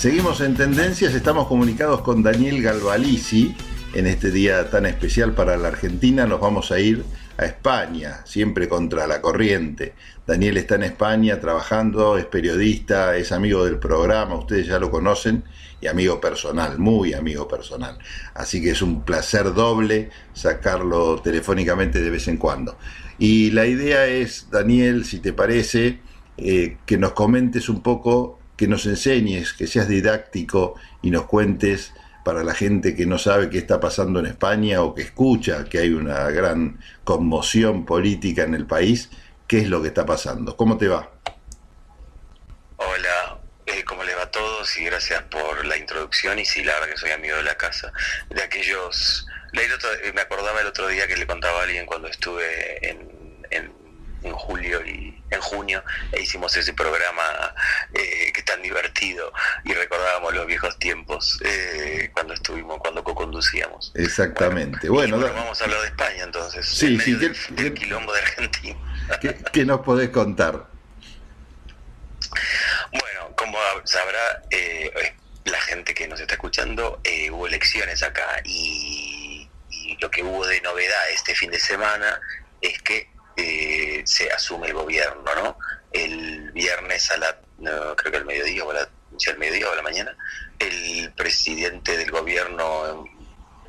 Seguimos en tendencias, estamos comunicados con Daniel Galvalici. En este día tan especial para la Argentina nos vamos a ir a España, siempre contra la corriente. Daniel está en España trabajando, es periodista, es amigo del programa, ustedes ya lo conocen, y amigo personal, muy amigo personal. Así que es un placer doble sacarlo telefónicamente de vez en cuando. Y la idea es, Daniel, si te parece, eh, que nos comentes un poco, que nos enseñes, que seas didáctico y nos cuentes para la gente que no sabe qué está pasando en España o que escucha que hay una gran conmoción política en el país, qué es lo que está pasando. ¿Cómo te va? Hola, eh, ¿cómo les va a todos? Y gracias por la introducción y sí, la verdad que soy amigo de la casa, de aquellos... me acordaba el otro día que le contaba a alguien cuando estuve en, en julio y en junio e hicimos ese programa eh, que tan divertido y recordábamos los viejos tiempos eh, cuando estuvimos, cuando co-conducíamos. Exactamente. Bueno, vamos a hablar de España entonces. Sí, sí, del, quilombo de Argentina. ¿Qué, nos podés contar? Bueno, como sabrá eh, la gente que nos está escuchando, hubo elecciones acá y, y lo que hubo de novedad este fin de semana es que eh, se asume el gobierno, ¿no? El viernes a la, creo que al mediodía o la, el mediodía o a la mañana, el presidente del gobierno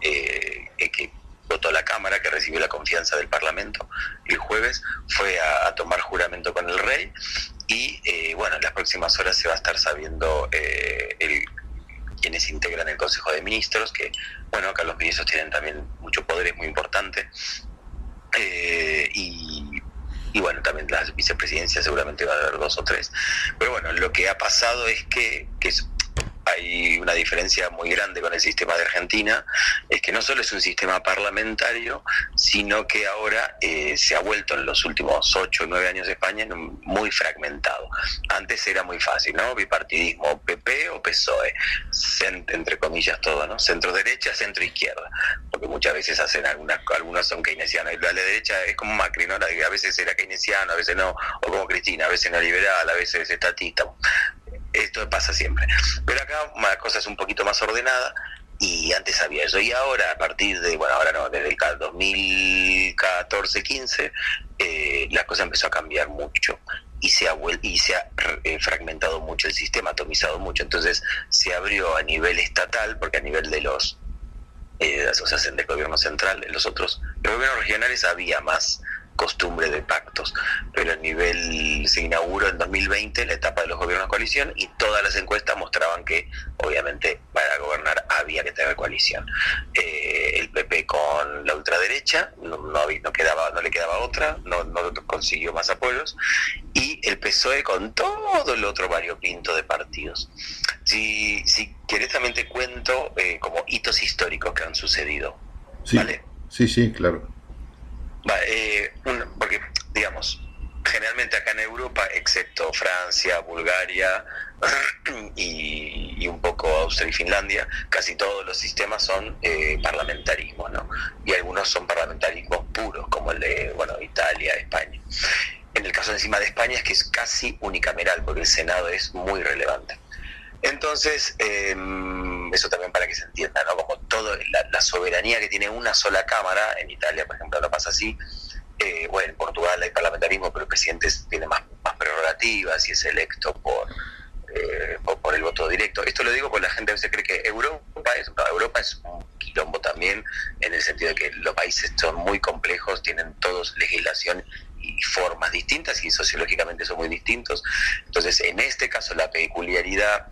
eh, que votó la Cámara, que recibió la confianza del Parlamento el jueves, fue a, tomar juramento con el rey y eh, bueno, en las próximas horas se va a estar sabiendo el, quienes integran el Consejo de Ministros, que bueno, acá los ministros tienen también mucho poder, es muy importante, eh, y, bueno, también las vicepresidencias seguramente va a haber dos o tres. Pero bueno, lo que ha pasado es que, que hay una diferencia muy grande con el sistema de Argentina, es que no solo es un sistema parlamentario, sino que ahora eh, se ha vuelto en los últimos ocho o nueve años de España muy fragmentado. Antes era muy fácil, ¿no? Bipartidismo, PP o PSOE, entre comillas todo, ¿no? Centro derecha, centro izquierda, porque muchas veces hacen algunas, algunos son keynesianos, la derecha es como Macri, ¿no? A veces era keynesiano, a veces no, o como Cristina, a veces neoliberal, a veces estatista esto pasa siempre. Pero acá la cosa es un poquito más ordenada y antes había eso. Y ahora, a partir de, bueno, ahora no, desde el 2014-15, eh, la cosa empezó a cambiar mucho y se ha, y se ha eh, fragmentado mucho el sistema, atomizado mucho. Entonces se abrió a nivel estatal, porque a nivel de los eh, asociaciones del gobierno central, en los otros, los gobiernos regionales había más costumbre de pactos. Pero a nivel se inauguró en 2020 la etapa de los gobiernos de coalición y todas las encuestas mostraban que obviamente para gobernar había que tener coalición. Eh, el PP con la ultraderecha no, no, quedaba, no le quedaba otra, no, no consiguió más apoyos y el PSOE con todo el otro variopinto de partidos. Si, si querés también te cuento eh, como hitos históricos que han sucedido. ¿Vale? Sí, sí, claro. Eh, porque, digamos, generalmente acá en Europa, excepto Francia, Bulgaria y, un poco Austria y Finlandia, casi todos los sistemas son eh, parlamentarismo, ¿no? Y algunos son parlamentarismos puros, como el de, bueno, Italia, España. En el caso encima de España es que es casi unicameral, porque el Senado es muy relevante. Entonces, em, eso también para que se entienda, ¿no? Como toda la, soberanía que tiene una sola Cámara, en Italia, por ejemplo, no pasa así, eh, bueno, en Portugal hay parlamentarismo, pero el presidente tiene más, más prerrogativas y es electo eh, por, por, el voto directo. Esto lo digo porque la gente a veces cree que Europa es, Europa es un quilombo también, en el sentido de que los países son muy complejos, tienen todos legislación y formas distintas y sociológicamente son muy distintos. Entonces, en este caso, la peculiaridad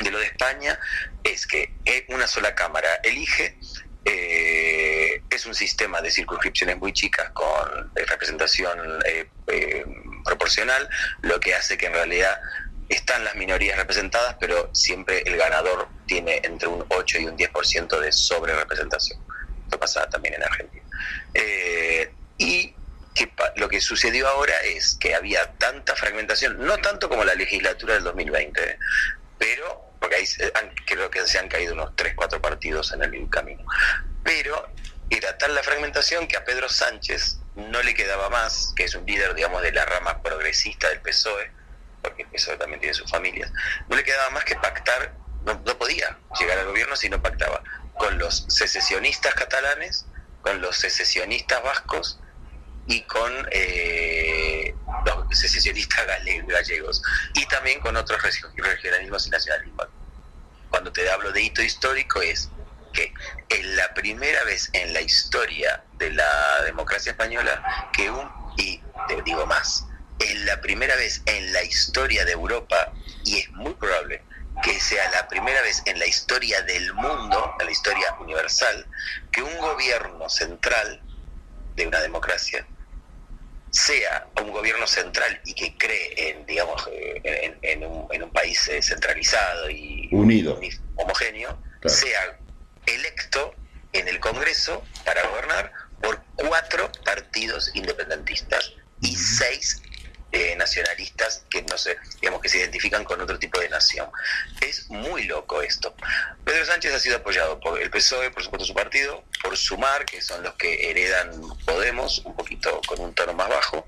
de lo de España es que una sola Cámara elige, eh, es un sistema de circunscripciones muy chicas con representación eh, eh, proporcional, lo que hace que en realidad están las minorías representadas, pero siempre el ganador tiene entre un 8 y un 10% de sobre representación. Esto pasa también en Argentina. y lo que sucedió ahora es que había tanta fragmentación, no tanto como la legislatura del 2020, pero, porque ahí creo que se han caído unos 3, 4 partidos en el camino, pero era tal la fragmentación que a Pedro Sánchez no le quedaba más, que es un líder, digamos, de la rama progresista del PSOE, porque el PSOE también tiene sus familias, no le quedaba más que pactar no, podía llegar al gobierno si no pactaba con los secesionistas catalanes, con los secesionistas vascos y con eh, los secesionistas gallegos y también con otros regionalismos y nacionalismos. Cuando te hablo de hito histórico es que es la primera vez en la historia de la democracia española que un, y te digo más, es la primera vez en la historia de Europa y es muy probable que sea la primera vez en la historia del mundo, en la historia universal, que un gobierno central de una democracia sea un gobierno central y que cree en, digamos, en, un, país eh, centralizado y unido, homogéneo, sea electo en el Congreso para gobernar por cuatro partidos independentistas y seis nacionalistas que no sé, digamos que se identifican con otro tipo de nación. Es muy loco esto. Pedro Sánchez ha sido apoyado por el PSOE, por supuesto su partido, por Sumar, que son los que heredan Podemos, un poquito con un tono más bajo,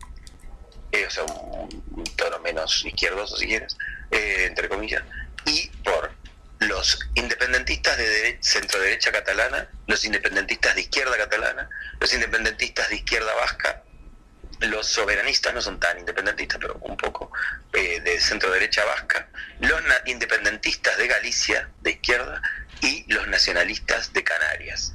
eh, o sea, un, tono menos izquierdoso si quieres, eh, entre comillas, y por los independentistas de centro derecha catalana, los independentistas de izquierda catalana, los independentistas de izquierda vasca los soberanistas no son tan independentistas, pero un poco eh, de centro derecha vasca, los independentistas de Galicia, de izquierda, y los nacionalistas de Canarias.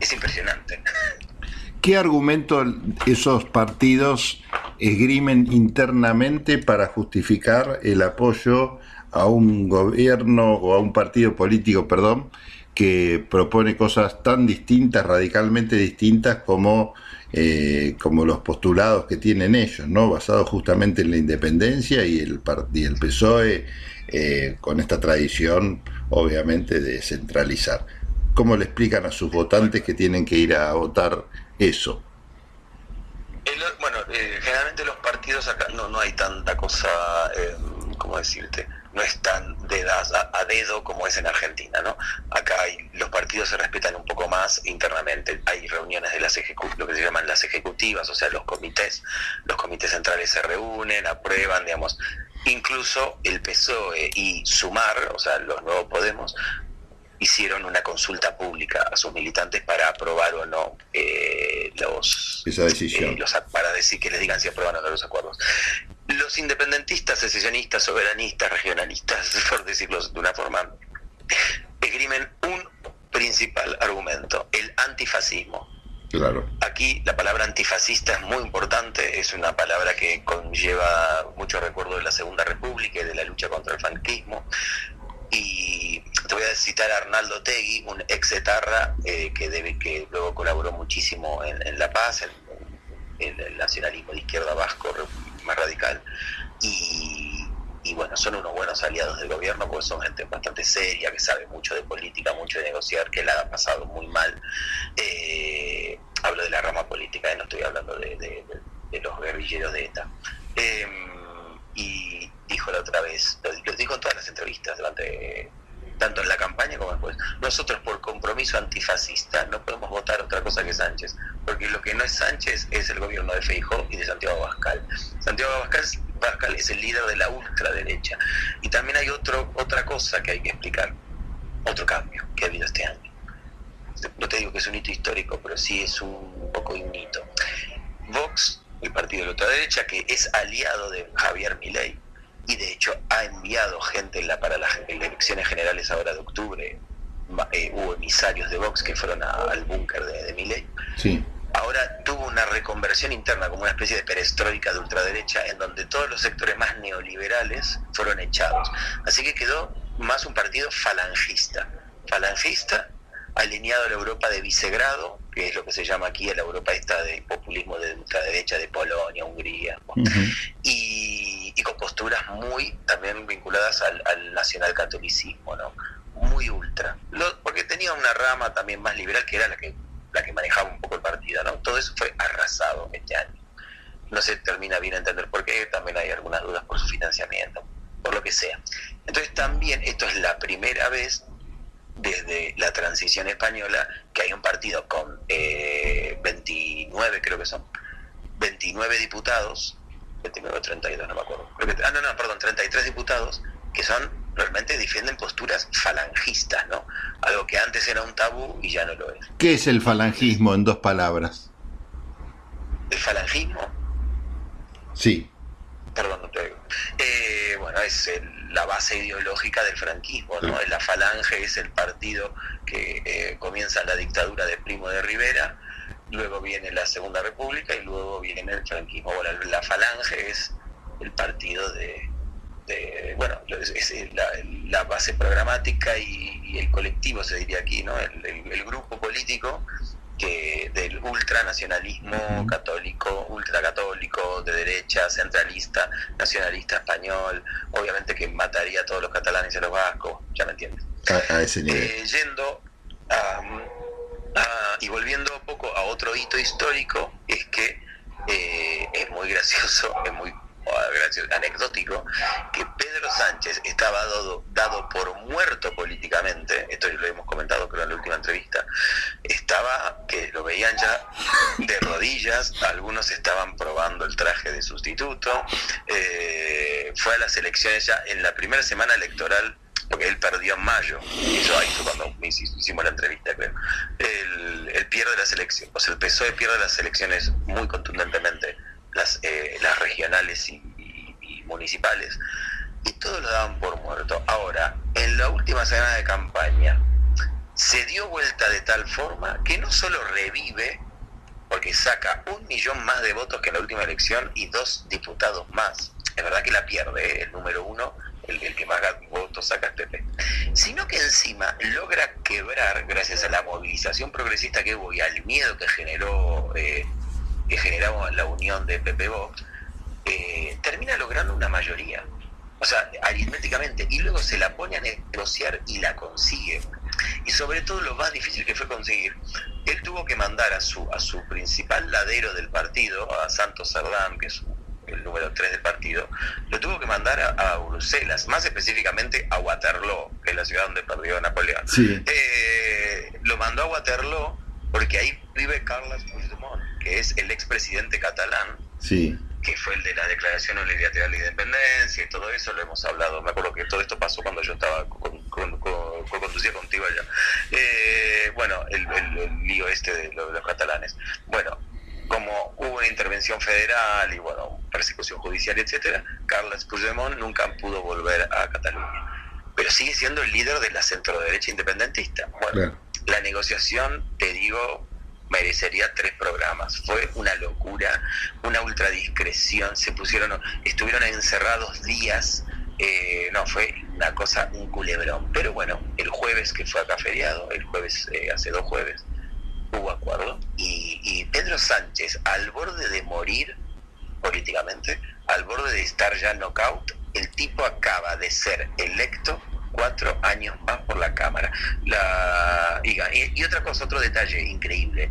Es impresionante. ¿Qué argumento esos partidos esgrimen internamente para justificar el apoyo a un gobierno o a un partido político, perdón, que propone cosas tan distintas, radicalmente distintas como eh, como los postulados que tienen ellos, ¿no? basados justamente en la independencia y el, y el PSOE eh, con esta tradición, obviamente, de centralizar. ¿Cómo le explican a sus votantes que tienen que ir a votar eso? bueno, eh, generalmente los partidos acá no, no hay tanta cosa, ¿cómo decirte? No es tan de a, dedo como es en Argentina, ¿no? Acá hay, los partidos se respetan un poco más internamente. Hay reuniones de las lo que se llaman las ejecutivas, o sea, los comités, los comités centrales se reúnen, aprueban, digamos. Incluso el PSOE y Sumar, o sea, los nuevos Podemos, hicieron una consulta pública a sus militantes para aprobar o no eh, los, Esa decisión. Eh, para decir que les digan si aprueban o no los acuerdos. Los independentistas, secesionistas, soberanistas, regionalistas, por decirlo de una forma, esgrimen un principal argumento, el antifascismo. Claro. Aquí la palabra antifascista es muy importante, es una palabra que conlleva mucho recuerdo de la Segunda República y de la lucha contra el franquismo. Y te voy a citar a Arnaldo Tegui, un ex etarra eh, que, luego colaboró muchísimo en, La Paz, en, el nacionalismo de izquierda vasco más radical. Y, bueno, son unos buenos aliados del gobierno porque son gente bastante seria, que sabe mucho de política, mucho de negociar, que la ha pasado muy mal. Eh, hablo de la rama política, eh, no estoy hablando de, los guerrilleros de ETA. Em, y dijo la otra vez, lo, dijo en todas las entrevistas durante tanto en la campaña como después. Nosotros por compromiso antifascista no podemos votar otra cosa que Sánchez, porque lo que no es Sánchez es el gobierno de Feijó y de Santiago Abascal. Santiago Abascal, es el líder de la ultraderecha. Y también hay otro, otra cosa que hay que explicar, otro cambio que ha habido este año. No te digo que es un hito histórico, pero sí es un poco un. Vox, el partido de la ultraderecha, que es aliado de Javier Milei, y de hecho ha enviado gente la, para las elecciones generales ahora de octubre. Eh, hubo emisarios de Vox que fueron al búnker de, de. Sí. Ahora tuvo una reconversión interna como una especie de perestroika de ultraderecha en donde todos los sectores más neoliberales fueron echados. Así que quedó más un partido falangista. Falangista alineado a la Europa de vicegrado, que es lo que se llama aquí la Europa esta de populismo de ultraderecha de Polonia, Hungría, y, con posturas muy también vinculadas al, al nacionalcatolicismo, ¿no? muy ultra, porque tenía una rama también más liberal que era la que, la que manejaba un poco el partido, ¿no? todo eso fue arrasado este año. No se termina bien a entender por qué, también hay algunas dudas por su financiamiento, por lo que sea. Entonces también esto es la primera vez desde la transición española que hay un partido con eh, 29, creo que son, 29 diputados, 29 o 32, no me acuerdo. ah, no, no, perdón, 33 diputados que son realmente defienden posturas falangistas, ¿no? Algo que antes era un tabú y ya no lo es. ¿Qué es el falangismo en dos palabras? ¿El falangismo? Sí. Perdón, no te oigo. Eh, bueno, es la base ideológica del franquismo, ¿no? La falange es el partido que eh, comienza la dictadura de Primo de Rivera, luego viene la Segunda República y luego viene el franquismo. Bueno, la falange es el partido de, bueno, es, la, base programática y, el colectivo, se diría aquí, ¿no? El, grupo político que del ultranacionalismo católico, ultracatólico, de derecha, centralista, nacionalista español, obviamente que mataría a todos los catalanes y a los vascos, ya me entiendes. A, ese nivel. Eh, yendo y volviendo un poco a otro hito histórico, es que eh, es muy gracioso, es muy anecdótico, que Pedro Sánchez estaba dado, dado por muerto políticamente, esto lo hemos comentado creo en la última entrevista, estaba, que lo veían ya de rodillas, algunos estaban probando el traje de sustituto, eh, fue a las elecciones ya en la primera semana electoral porque él perdió en mayo, eso ahí fue cuando hicimos la entrevista, creo. Él, pierde las elecciones, o sea, el PSOE pierde las elecciones muy contundentemente las, eh, las regionales y, municipales, y todos lo daban por muerto. Ahora, en la última semana de campaña, se dio vuelta de tal forma que no solo revive, porque saca un millón más de votos que en la última elección y dos diputados más. Es verdad que la pierde, ¿eh? el número uno, el, que más votos saca es Pepe. Sino que encima logra quebrar, gracias a la movilización progresista que hubo y al miedo que generó eh, que generamos la unión de Pepe Vox, termina logrando una mayoría. O sea, aritméticamente, y luego se la pone a negociar y la consigue. Y sobre todo lo más difícil que fue conseguir, él tuvo que mandar a su, a su principal ladero del partido, a Santos Sardán, que es el número 3 del partido, lo tuvo que mandar a, Bruselas, más específicamente a Waterloo, que es la ciudad donde perdió Napoleón. Eh, lo mandó a Waterloo porque ahí vive Carles Puigdemont, que es el expresidente catalán, sí. Que fue el de la Declaración Unilateral de Independencia y todo eso, lo hemos hablado. Me acuerdo que todo esto pasó cuando yo estaba con, con, conducía contigo allá. Eh, bueno, el, lío este de, los catalanes. Bueno, como hubo una intervención federal y bueno, persecución judicial, etcétera, Carles Puigdemont nunca pudo volver a Cataluña. Pero sigue siendo el líder de la centro derecha independentista. Bueno, la negociación, te digo, merecería tres programas. Fue una locura, una ultradiscreción, se pusieron, estuvieron encerrados días, eh, no, fue una cosa, un culebrón. Pero bueno, el jueves que fue acá feriado, el jueves, eh, hace dos jueves, hubo acuerdo, y, y Pedro Sánchez, al borde de morir políticamente, al borde de estar ya knockout, el tipo acaba de ser electo cuatro años más por la Cámara. La, y, otra cosa, otro detalle increíble,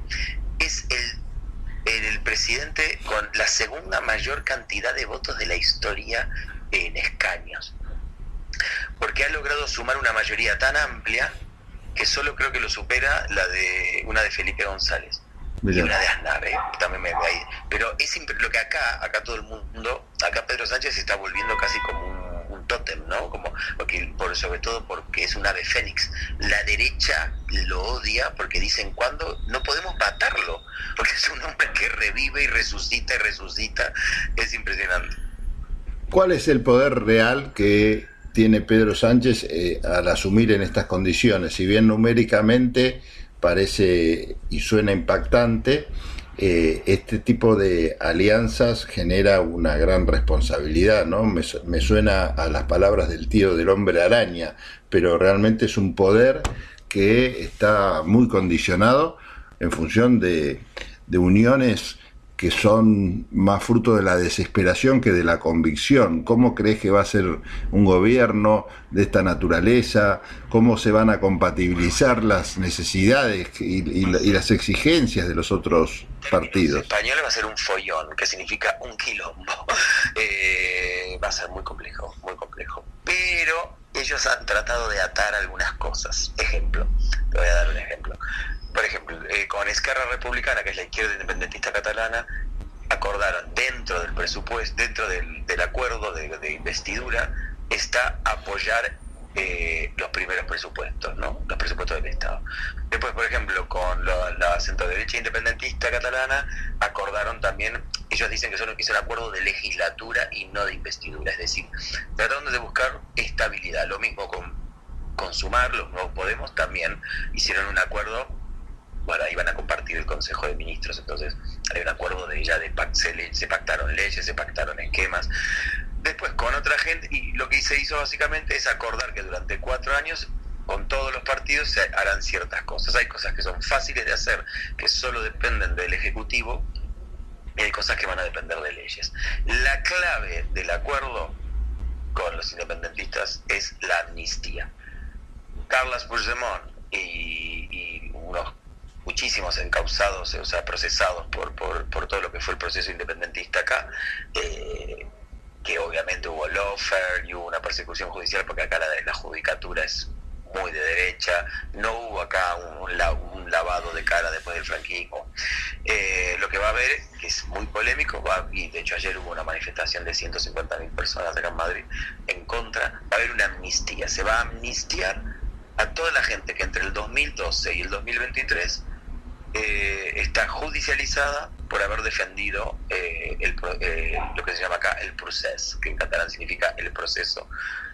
es el, el, presidente con la segunda mayor cantidad de votos de la historia en escaños, porque ha logrado sumar una mayoría tan amplia que solo creo que lo supera la de una de Felipe González. Y una de Aznar, ¿eh? también me ahí. Pero es lo que acá, acá todo el mundo, acá Pedro Sánchez se está volviendo casi como un tótem, ¿no? Como, porque, por, sobre todo porque es un ave fénix. La derecha lo odia porque dicen, ¿cuándo? No podemos matarlo, porque es un hombre que revive y resucita y resucita. Es impresionante. ¿Cuál es el poder real que tiene Pedro Sánchez eh, al asumir en estas condiciones? Si bien numéricamente parece y suena impactante, eh, este tipo de alianzas genera una gran responsabilidad, ¿no? Me, suena a las palabras del tío del hombre araña, pero realmente es un poder que está muy condicionado en función de, de uniones que son más fruto de la desesperación que de la convicción. ¿Cómo crees que va a ser un gobierno de esta naturaleza? ¿Cómo se van a compatibilizar las necesidades y, las exigencias de los otros partidos? español va a ser un follón, que significa un quilombo. Eh, va a ser muy complejo, muy complejo. Pero ellos han tratado de atar algunas cosas. Ejemplo, te voy a dar un ejemplo por ejemplo, eh, con Esquerra Republicana, que es la izquierda independentista catalana, acordaron dentro del presupuesto, dentro del, acuerdo de, investidura, está apoyar eh, los primeros presupuestos, ¿no? Los presupuestos del Estado. Después, por ejemplo, con la, centro derecha independentista catalana, acordaron también, ellos dicen que son, es un acuerdo de legislatura y no de investidura, es decir, trataron de buscar estabilidad. Lo mismo con, con Sumar, los nuevos Podemos también hicieron un acuerdo bueno, iban a compartir el Consejo de Ministros, entonces hay un acuerdo de ya de se, se pactaron leyes, se pactaron esquemas. Después con otra gente, y lo que se hizo básicamente es acordar que durante cuatro años con todos los partidos se harán ciertas cosas. Hay cosas que son fáciles de hacer, que solo dependen del Ejecutivo, y hay cosas que van a depender de leyes. La clave del acuerdo con los independentistas es la amnistía. Carlos Puigdemont y unos muchísimos encausados, o sea, procesados por, por, por, todo lo que fue el proceso independentista acá, eh, que obviamente hubo lawfare y hubo una persecución judicial porque acá la, judicatura es muy de derecha, no hubo acá un, un lavado de cara después del franquismo. Eh, lo que va a haber, que es muy polémico, va, y de hecho ayer hubo una manifestación de 150.000 personas acá en Madrid en contra, va a haber una amnistía, se va a amnistiar a toda la gente que entre el 2012 y el 2023 eh, está judicializada por haber defendido eh, el, eh, lo que se llama acá el proceso, que en catalán significa el proceso,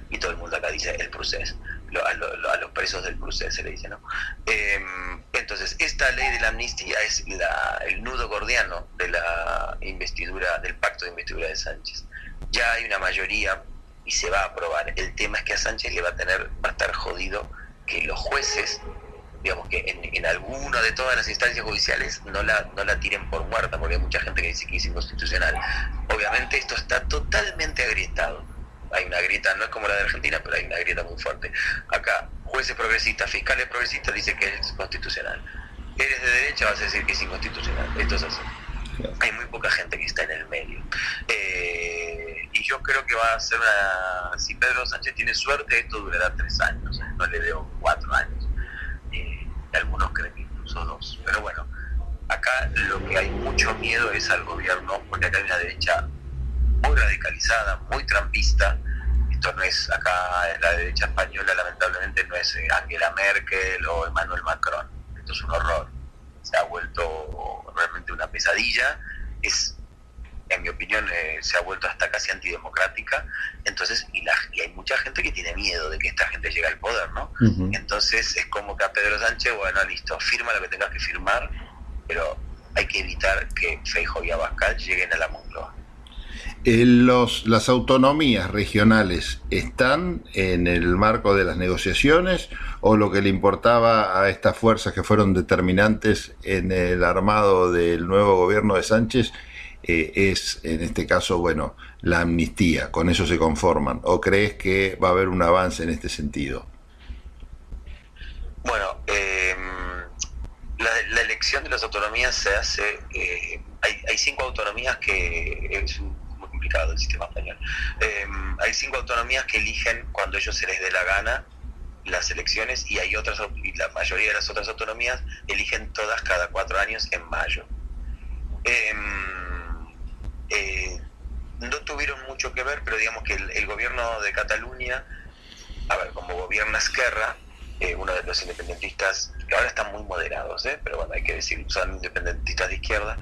y todo el mundo acá dice el proceso, a, los presos del proceso se le dice, ¿no? Em, entonces, esta ley de la amnistía es la, el nudo gordiano de la investidura, del pacto de investidura de Sánchez. Ya hay una mayoría y se va a aprobar. El tema es que a Sánchez le va a tener, va a estar jodido que los jueces digamos que en, en, alguna de todas las instancias judiciales no la, no la tiren por muerta, porque hay mucha gente que dice que es inconstitucional. Obviamente esto está totalmente agrietado. Hay una grieta, no es como la de Argentina, pero hay una grieta muy fuerte. Acá, jueces progresistas, fiscales progresistas dicen que es constitucional. Eres de derecha, vas a decir que es inconstitucional. Esto es así. Hay muy poca gente que está en el medio. Eh, y yo creo que va a ser una... Si Pedro Sánchez tiene suerte, esto durará tres años. No le veo cuatro años algunos creen incluso dos. Pero bueno, acá lo que hay mucho miedo es al gobierno, porque acá hay una derecha muy radicalizada, muy trampista. Esto no es acá, la derecha española lamentablemente no es Angela Merkel o Emmanuel Macron. Esto es un horror. Se ha vuelto realmente una pesadilla. Es en mi opinión, eh, se ha vuelto hasta casi antidemocrática. Entonces, y, la, y, hay mucha gente que tiene miedo de que esta gente llegue al poder, ¿no? Entonces, es como que a Pedro Sánchez, bueno, listo, firma lo que tengas que firmar, pero hay que evitar que Feijo y Abascal lleguen a la Moncloa. Eh, los, ¿Las autonomías regionales están en el marco de las negociaciones o lo que le importaba a estas fuerzas que fueron determinantes en el armado del nuevo gobierno de Sánchez eh, es, en este caso, bueno, la amnistía, con eso se conforman? ¿O crees que va a haber un avance en este sentido? Bueno, em, la, elección de las autonomías se hace, eh, hay, cinco autonomías que es muy complicado el sistema español. Em, hay cinco autonomías que eligen cuando ellos se les dé la gana las elecciones y hay otras y la mayoría de las otras autonomías eligen todas cada cuatro años en mayo. Eh, eh, no tuvieron mucho que ver, pero digamos que el, gobierno de Cataluña, a ver, como gobierna Esquerra, eh, uno de los independentistas, que ahora están muy moderados, ¿eh? pero bueno, hay que decir, son independentistas de izquierda,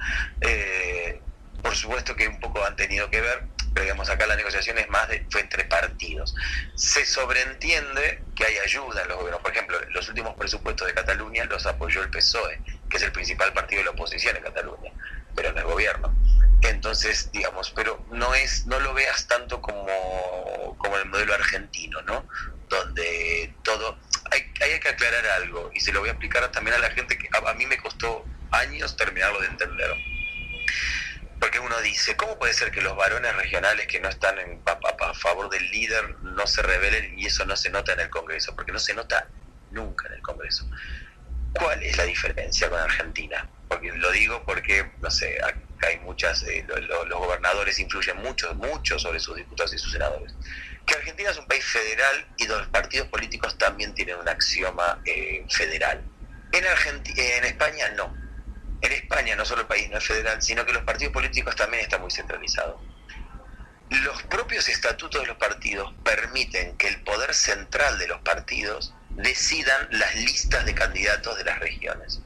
por supuesto que un poco han tenido que ver, pero digamos acá la negociación es más de, fue entre partidos. Se sobreentiende que hay ayuda en los gobiernos. Por ejemplo, los últimos presupuestos de Cataluña los apoyó el PSOE, que es el principal partido de la oposición en Cataluña, pero en el gobierno. Entonces, digamos, pero no es, no lo veas tanto como, como el modelo argentino, ¿no? Donde todo, hay, hay que aclarar algo, y se lo voy a explicar también a la gente que a, mí me costó años terminarlo de entender. Porque uno dice, ¿cómo puede ser que los varones regionales que no están en, a, favor del líder no se rebelen y eso no se nota en el Congreso? Porque no se nota nunca en el Congreso. ¿Cuál es la diferencia con Argentina? Porque lo digo porque, no sé, hay muchas, eh, los gobernadores influyen mucho, mucho sobre sus diputados y sus senadores. Que Argentina es un país federal y los partidos políticos también tienen un axioma eh, federal. En, Argentina, en España no. En España no solo el país no es federal, sino que los partidos políticos también están muy centralizados. los propios estatutos de los partidos permiten que el poder central de los partidos decidan las listas de candidatos de las regiones.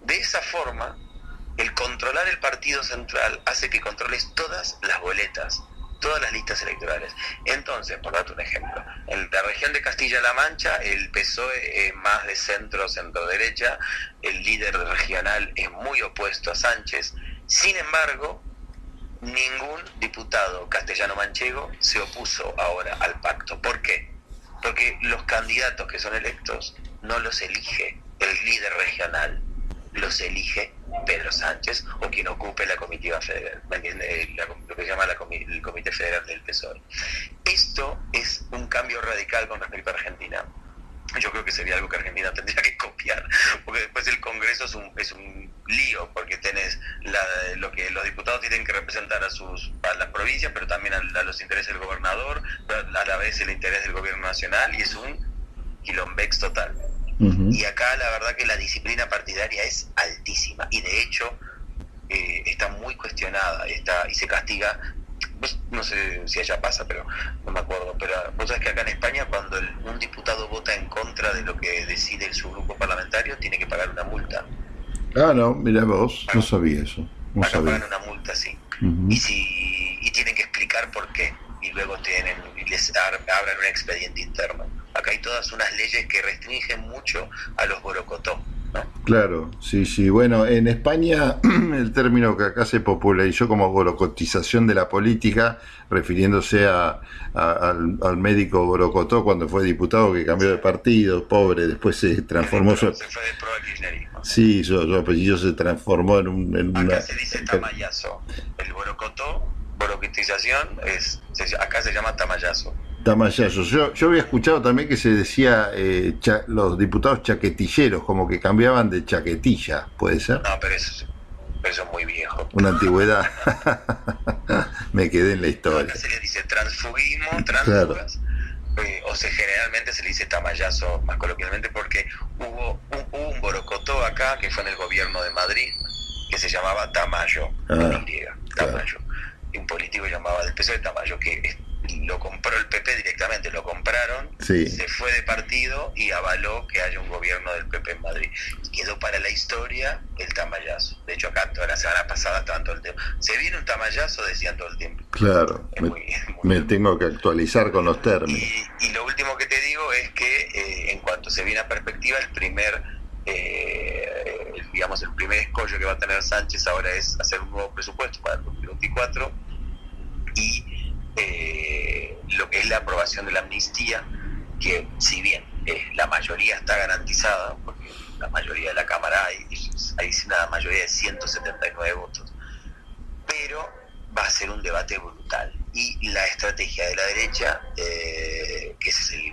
De esa forma, el controlar el partido central hace que controles todas las boletas, todas las listas electorales. Entonces, por darte un ejemplo, en la región de Castilla-La Mancha, el PSOE es más de centro, centro-derecha, el líder regional es muy opuesto a Sánchez. Sin embargo, ningún diputado castellano-manchego se opuso ahora al pacto. ¿Por qué? Porque los candidatos que son electos no los elige el líder regional, los elige Pedro Sánchez o quien ocupe la comitiva federal, eh, lo que se llama el Comité Federal del PSOE. Esto es un cambio radical con respecto a Argentina. Yo creo que sería algo que Argentina tendría que copiar, porque después el Congreso es un, es un lío, porque tenés lo que los diputados tienen que representar a sus a las provincias, pero también a, los intereses del gobernador, a la vez el interés del gobierno nacional, y es un quilombex total. Y acá la verdad que la disciplina partidaria es altísima y de hecho eh, está muy cuestionada está, y se castiga. Pues, no sé si allá pasa, pero no me acuerdo. Pero vos sabés que acá en España, cuando un diputado vota en contra de lo que decide su grupo parlamentario, tiene que pagar una multa. Ah, no, mira vos, no sabía eso. No acá pagan una multa, sí. y, si, y tienen que explicar por qué. Y luego tienen, y les abran un expediente interno acá hay todas unas leyes que restringen mucho a los borocotó. ¿no? Claro, sí, sí. Bueno, en España el término que acá se popularizó como borocotización de la política, refiriéndose a, al, médico Borocotó cuando fue diputado que cambió de partido, pobre, después se transformó. Se fue pro kirchnerismo. Sí, su, su, apellido se transformó en un. acá se dice tamayazo. El Borocotó, borocotización, es, acá se llama tamayazo. Tamayazo. Yo, yo había escuchado también que se decía eh, los diputados chaquetilleros, como que cambiaban de chaquetilla, ¿puede ser? No, pero eso, es muy viejo. Una antigüedad. Me quedé en la historia. acá se le dice transfugismo, transfugas. Eh, o se generalmente se le dice tamayazo más coloquialmente porque hubo un, un borocotó acá que fue en el gobierno de Madrid que se llamaba Tamayo, ah, Tamayo. Un político llamaba peso de Tamayo que lo compró el PP directamente, lo compraron, se fue de partido y avaló que haya un gobierno del PP en Madrid. quedó para la historia el tamayazo. De hecho, acá toda la semana pasada todo el tiempo. Se viene un tamayazo, decían todo el tiempo. Claro, me, tengo que actualizar con los términos. Y, lo último que te digo es que eh, en cuanto se viene a perspectiva, el primer... Eh, digamos, el primer escollo que va a tener Sánchez ahora es hacer un nuevo presupuesto para el 2024 y eh, lo que es la aprobación de la amnistía, que si bien eh, la mayoría está garantizada, porque la mayoría de la Cámara hay, hay una mayoría de 179 votos, pero va a ser un debate brutal. Y la estrategia de la derecha, eh, que ese es el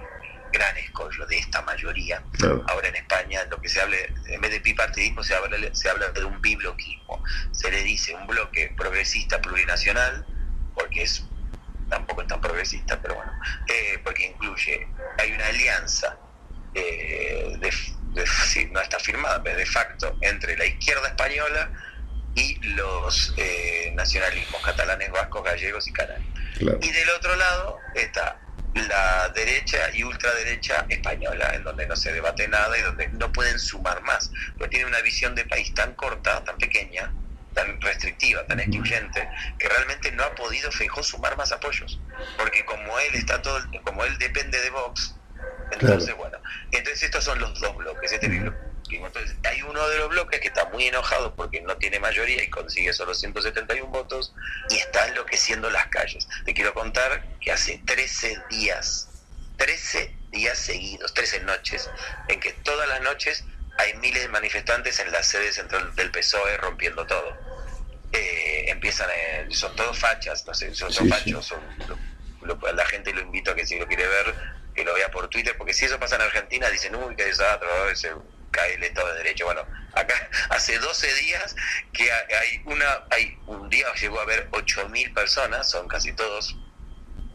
gran escollo de esta mayoría, ahora en España lo que se habla, en vez de bipartidismo se habla, se habla de un bibloquismo, se le dice un bloque progresista plurinacional, porque es tampoco es tan progresista, pero bueno, eh, porque incluye, hay una alianza, eh, de, no está firmada, pero de facto, entre la izquierda española y los eh, nacionalismos catalanes, vascos, gallegos y canarios. Y del otro lado está la derecha y ultraderecha española, en donde no se debate nada y donde no pueden sumar más, porque tiene una visión de país tan corta, tan pequeña, tan restrictiva, tan excluyente, que realmente no ha podido Feijó sumar más apoyos, porque como él está todo, como él depende de Vox, entonces bueno, entonces estos son los dos bloques, este entonces hay uno de los bloques que está muy enojado porque no tiene mayoría y consigue solo 171 votos y está enloqueciendo las calles. Te quiero contar que hace 13 días, 13 días seguidos, 13 noches, en que todas las noches hay miles de manifestantes en la sede central del PSOE rompiendo todo. Eh, empiezan, eh, son todos fachas, no sé, son, fachos, son, la gente lo invito a que si lo quiere ver, que lo vea por Twitter, porque si eso pasa en Argentina, dicen, uy, qué desastre, se cae el Estado de Derecho. Bueno, acá hace 12 días que hay una, hay un día llegó a haber 8.000 personas, son casi todos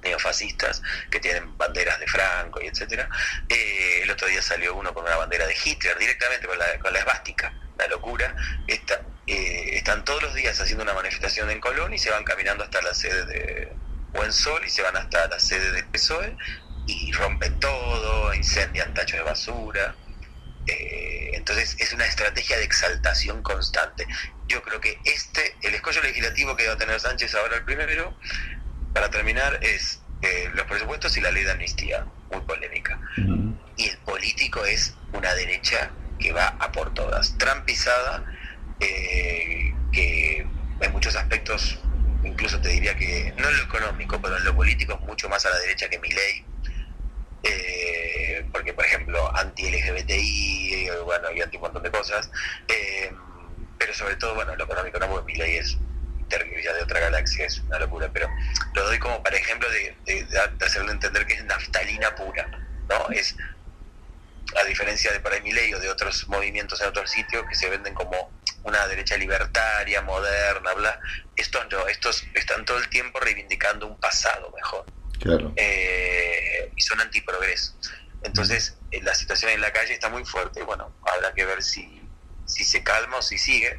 neofascistas que tienen banderas de Franco y etcétera. Eh, el otro día salió uno con una bandera de Hitler directamente con la, con la esvástica, la locura. Está, eh, están todos los días haciendo una manifestación en Colón y se van caminando hasta la sede de, o en Sol y se van hasta la sede del PSOE y rompen todo, incendian tachos de basura. Eh, entonces es una estrategia de exaltación constante. Yo creo que este, el escollo legislativo que va a tener Sánchez ahora el primero, para terminar, es eh, los presupuestos y la ley de amnistía, muy polémica. Y el político es una derecha que va a por todas, trampizada, eh, que en muchos aspectos, incluso te diría que, no en lo económico, pero en lo político es mucho más a la derecha que mi ley eh, porque por ejemplo anti-LGBTI, bueno, y anti un montón de cosas, pero sobre todo, bueno, lo económico no, porque mi ley es ya de otra galaxia, es una locura, pero lo doy como para ejemplo de, de, hacerle entender que es naftalina pura, ¿no? Es, a diferencia de para mi ley o de otros movimientos en otros sitios que se venden como una derecha libertaria, moderna, bla, estos no, estos están todo el tiempo reivindicando un pasado mejor. Eh, y son antiprogreso. Entonces, eh, la situación en la calle está muy fuerte. Bueno, habrá que ver si, si se calma o si sigue.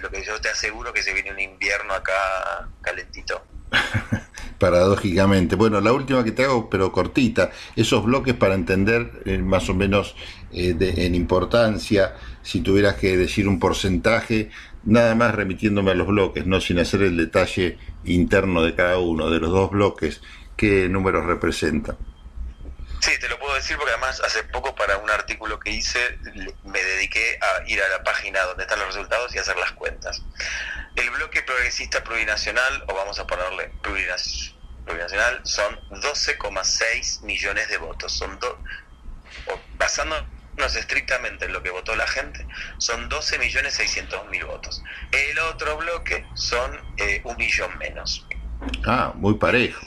Lo que yo te aseguro que se viene un invierno acá calentito. Paradójicamente. Bueno, la última que te hago, pero cortita, esos bloques para entender eh, más o menos en importancia, si tuvieras que decir un porcentaje, nada más remitiéndome a los bloques, no sin hacer el detalle interno de cada uno, de los dos bloques, qué números representa. Sí, te lo puedo decir porque además hace poco para un artículo que hice me dediqué a ir a la página donde están los resultados y hacer las cuentas. El bloque progresista plurinacional, o vamos a ponerle plurinacional, son 12,6 millones de votos. Son basándonos estrictamente en lo que votó la gente, son 12 millones 600 mil votos. El otro bloque son eh, un millón menos. Ah, muy parejo.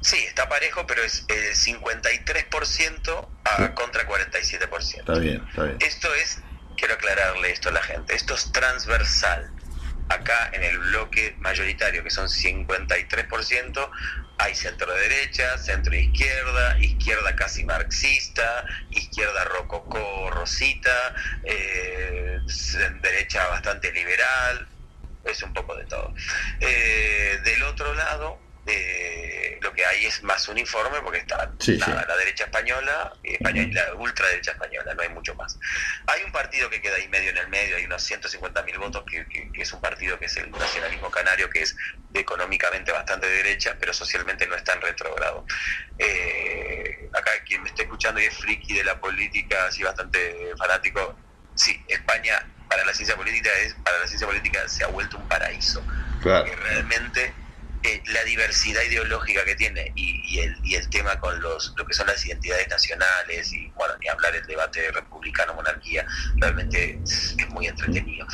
Sí, está parejo, pero es el 53% a contra 47%. Está bien, está bien. Esto es, quiero aclararle esto a la gente, esto es transversal. Acá en el bloque mayoritario, que son 53%, hay centro derecha, centro izquierda, izquierda casi marxista, izquierda rococó rosita, eh, derecha bastante liberal, es un poco de todo. Eh, del otro lado, eh, lo que hay es más uniforme porque está la derecha española, y la ultraderecha española, no hay mucho más. Hay un partido que queda ahí medio en el medio, hay unos 150.000 votos, que, es un partido que es el nacionalismo canario, que es económicamente bastante derecha, pero socialmente no está en retrogrado. Eh, acá quien me está escuchando y es friki de la política, así bastante fanático, sí, España para la ciencia política es para la ciencia política se ha vuelto un paraíso. Claro. realmente la diversidad ideológica que tiene y, el, y el tema con los lo que son las identidades nacionales y bueno ni hablar el debate republicano monarquía realmente es, muy entretenido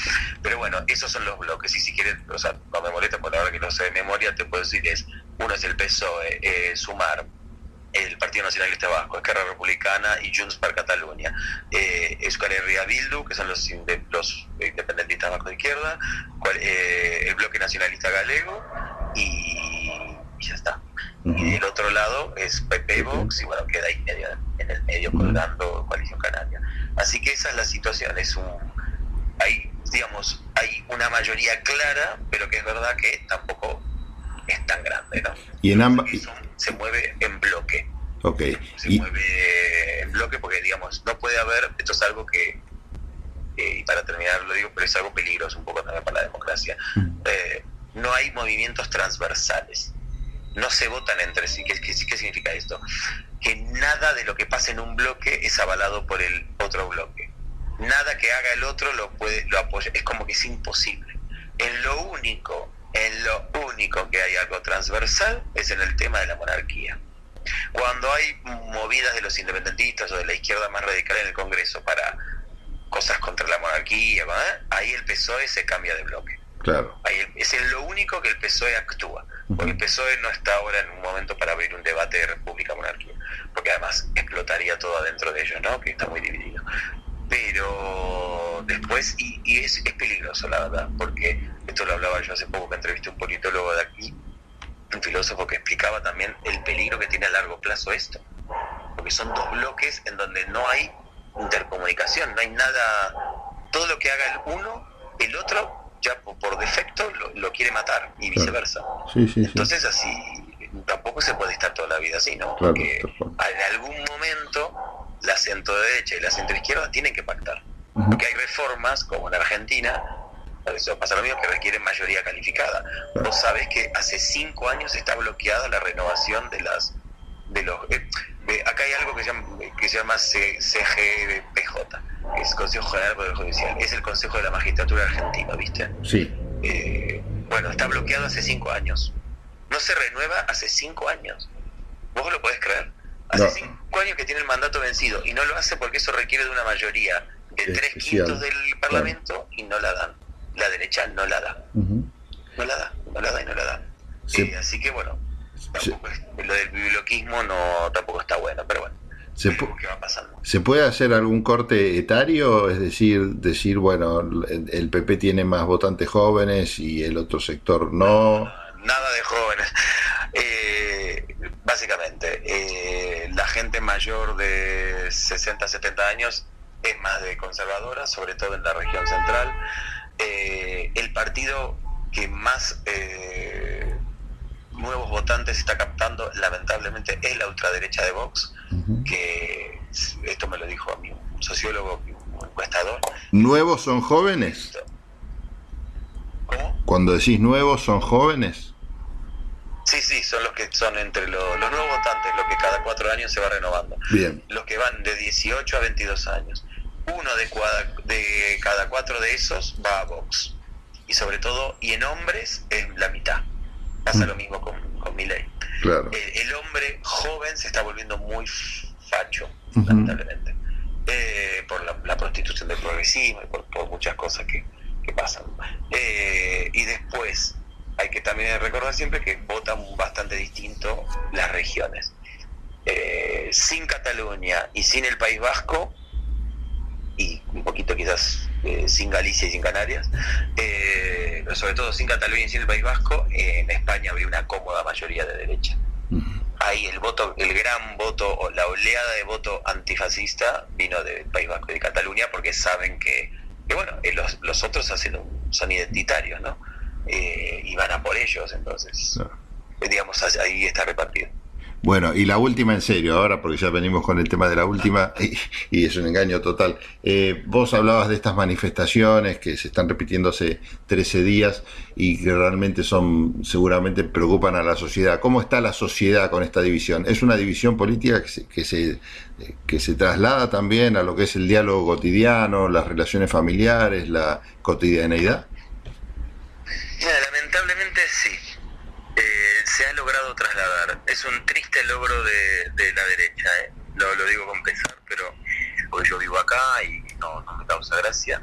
pero bueno esos son los bloques y si quieres o sea no me molesta por ahora que no sé de memoria te puedo decir es uno es el PSOE eh, sumar el Partido Nacionalista Vasco, Esquerra Republicana y Junts per Cataluña. Eh, Euskal Herria que son los, los independentistas bajo izquierda, eh, el Bloque Nacionalista Galego y, ya está. Y del otro lado es Pepe Vox y bueno, queda ahí medio, en el medio colgando Coalición Canaria. Así que esa es la situación, es un hay digamos, hay una mayoría clara, pero que es verdad que tampoco es tan grande, ¿no? Y en ambas se mueve en bloque. Okay. Se mueve en bloque porque digamos, no puede haber, esto es algo que y para terminar lo digo, pero es algo peligroso un poco también para la democracia. Eh, no hay movimientos transversales, no se votan entre sí. ¿Qué, significa esto? Que nada de lo que pasa en un bloque es avalado por el otro bloque. Nada que haga el otro lo puede, lo apoya. Es como que es imposible. En lo único, en lo único que hay algo transversal es en el tema de la monarquía. Cuando hay movidas de los independentistas o de la izquierda más radical en el Congreso para cosas contra la monarquía, ahí el PSOE se cambia de bloque. Claro. es lo único que el PSOE actúa. Porque el PSOE no está ahora en un momento para abrir un debate de república-monarquía. Porque además explotaría todo adentro de ellos, ¿no? Que está muy dividido. Pero después, y, es, peligroso, la verdad, porque esto lo hablaba yo hace poco que entrevisté a un politólogo de aquí, un filósofo que explicaba también el peligro que tiene a largo plazo esto. Porque son dos bloques en donde no hay intercomunicación, no hay nada. Todo lo que haga el uno, el otro ya por, defecto lo, quiere matar y viceversa. Entonces así tampoco se puede estar toda la vida así, ¿no? Porque en algún momento la centro derecha y la centro izquierda tienen que pactar. Porque hay reformas, como en Argentina, eso pasa lo mismo, que requieren mayoría calificada. Vos sabés que hace cinco años está bloqueada la renovación de las de los eh, acá hay algo que se llama, que se llama CGPJ, que es Consejo General Poder Judicial, es el Consejo de la Magistratura Argentina, ¿viste? Sí. Eh, bueno, está bloqueado hace cinco años. No se renueva hace cinco años. ¿Vos lo podés creer? Hace cinco años que tiene el mandato vencido y no lo hace porque eso requiere de una mayoría de tres quintos del Parlamento y no la dan. La derecha no la da. No la da, no la da y no la da. Eh, así que bueno, lo del biblioquismo no tampoco está bueno, pero bueno. Se, va pasando. ¿Se puede hacer algún corte etario? Es decir, decir, bueno, el PP tiene más votantes jóvenes y el otro sector no. nada de jóvenes. Eh, básicamente, eh, la gente mayor de 60, 70 años es más de conservadora, sobre todo en la región central. Eh, el partido que más nuevos votantes está captando, lamentablemente, es la ultraderecha de Vox, que esto me lo dijo a mí un sociólogo, un encuestador. ¿Nuevos son jóvenes? ¿Cómo? Cuando decís nuevos, ¿son jóvenes? Sí, sí, son los que son entre los, nuevos votantes, los que cada cuatro años se va renovando. Bien. Los que van de 18 a 22 años. Uno de cada, de cada cuatro de esos va a Vox. Y sobre todo, y en hombres es la mitad. Pasa lo mismo con, con Miley. Claro. El, hombre joven se está volviendo muy facho, lamentablemente. Eh, por la, prostitución del progresismo y por, muchas cosas que, pasan. Eh, y después, hay que también recordar siempre que votan bastante distinto las regiones. Eh, sin Cataluña y sin el País Vasco, y un poquito quizás eh, sin Galicia y sin Canarias, eh, pero sobre todo sin Cataluña y sin el País Vasco, en España había una cómoda mayoría de derecha. Ahí el voto, el gran voto o la oleada de voto antifascista vino del País Vasco y de Cataluña porque saben que, bueno, eh, los, los, otros hacen son identitarios, ¿no? y van a por ellos, entonces, digamos, ahí está repartido. Bueno, y la última en serio, ahora porque ya venimos con el tema de la última y, es un engaño total. Eh, vos hablabas de estas manifestaciones que se están repitiendo hace 13 días y que realmente son, seguramente preocupan a la sociedad. ¿Cómo está la sociedad con esta división? ¿Es una división política que se, que se, que se traslada también a lo que es el diálogo cotidiano, las relaciones familiares, la cotidianeidad? lamentablemente sí se ha logrado trasladar. Es un triste logro de, la derecha, ¿eh? lo, digo con pesar, pero porque yo vivo acá y no, me causa gracia.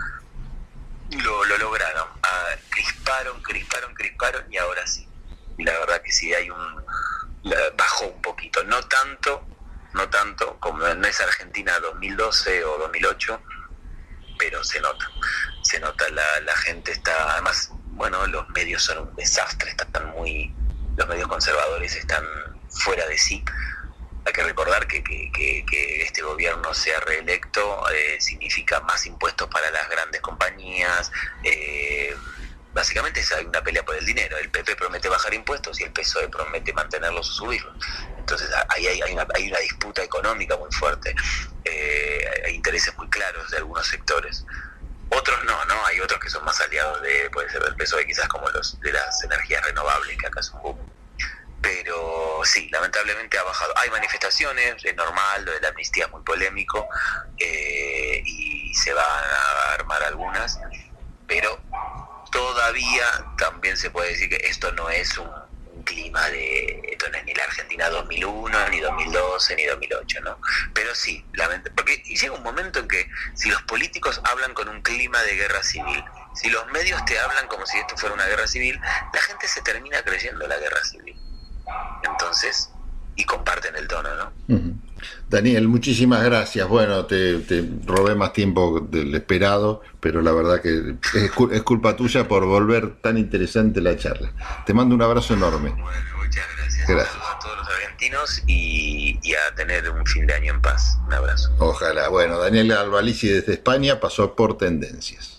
Lo, lo lograron, ah, crisparon, crisparon, crisparon y ahora sí. Y la verdad que sí, hay un... bajó un poquito, no tanto, no tanto como no es Argentina 2012 o 2008, pero se nota, se nota, la, la gente está, además, bueno, los medios son un desastre, están muy los medios conservadores están fuera de sí. Hay que recordar que, que, este gobierno sea reelecto eh, significa más impuestos para las grandes compañías. Eh, básicamente es una pelea por el dinero. El PP promete bajar impuestos y el PSOE promete mantenerlos o subirlos. Entonces ahí hay, una, hay una disputa económica muy fuerte. Eh, hay intereses muy claros de algunos sectores. Otros no, ¿no? Hay otros que son más aliados de, puede ser del PSOE, quizás como los de las energías renovables, que acá es un. Pero sí, lamentablemente ha bajado. Hay manifestaciones, es normal, lo de la amnistía es muy polémico, eh, y se van a armar algunas, pero todavía también se puede decir que esto no es un clima de, esto no es ni la Argentina 2001, ni 2012, ni 2008, ¿no? Pero sí, porque llega un momento en que si los políticos hablan con un clima de guerra civil, si los medios te hablan como si esto fuera una guerra civil, la gente se termina creyendo la guerra civil. Entonces, y comparten el tono, ¿no? Daniel, muchísimas gracias. Bueno, te, robé más tiempo del esperado, pero la verdad que es, culpa tuya por volver tan interesante la charla. Te mando un abrazo enorme. Bueno, muchas gracias. A todos los argentinos y, a tener un fin de año en paz. Un abrazo. Ojalá. Bueno, Daniel Albalici desde España pasó por Tendencias.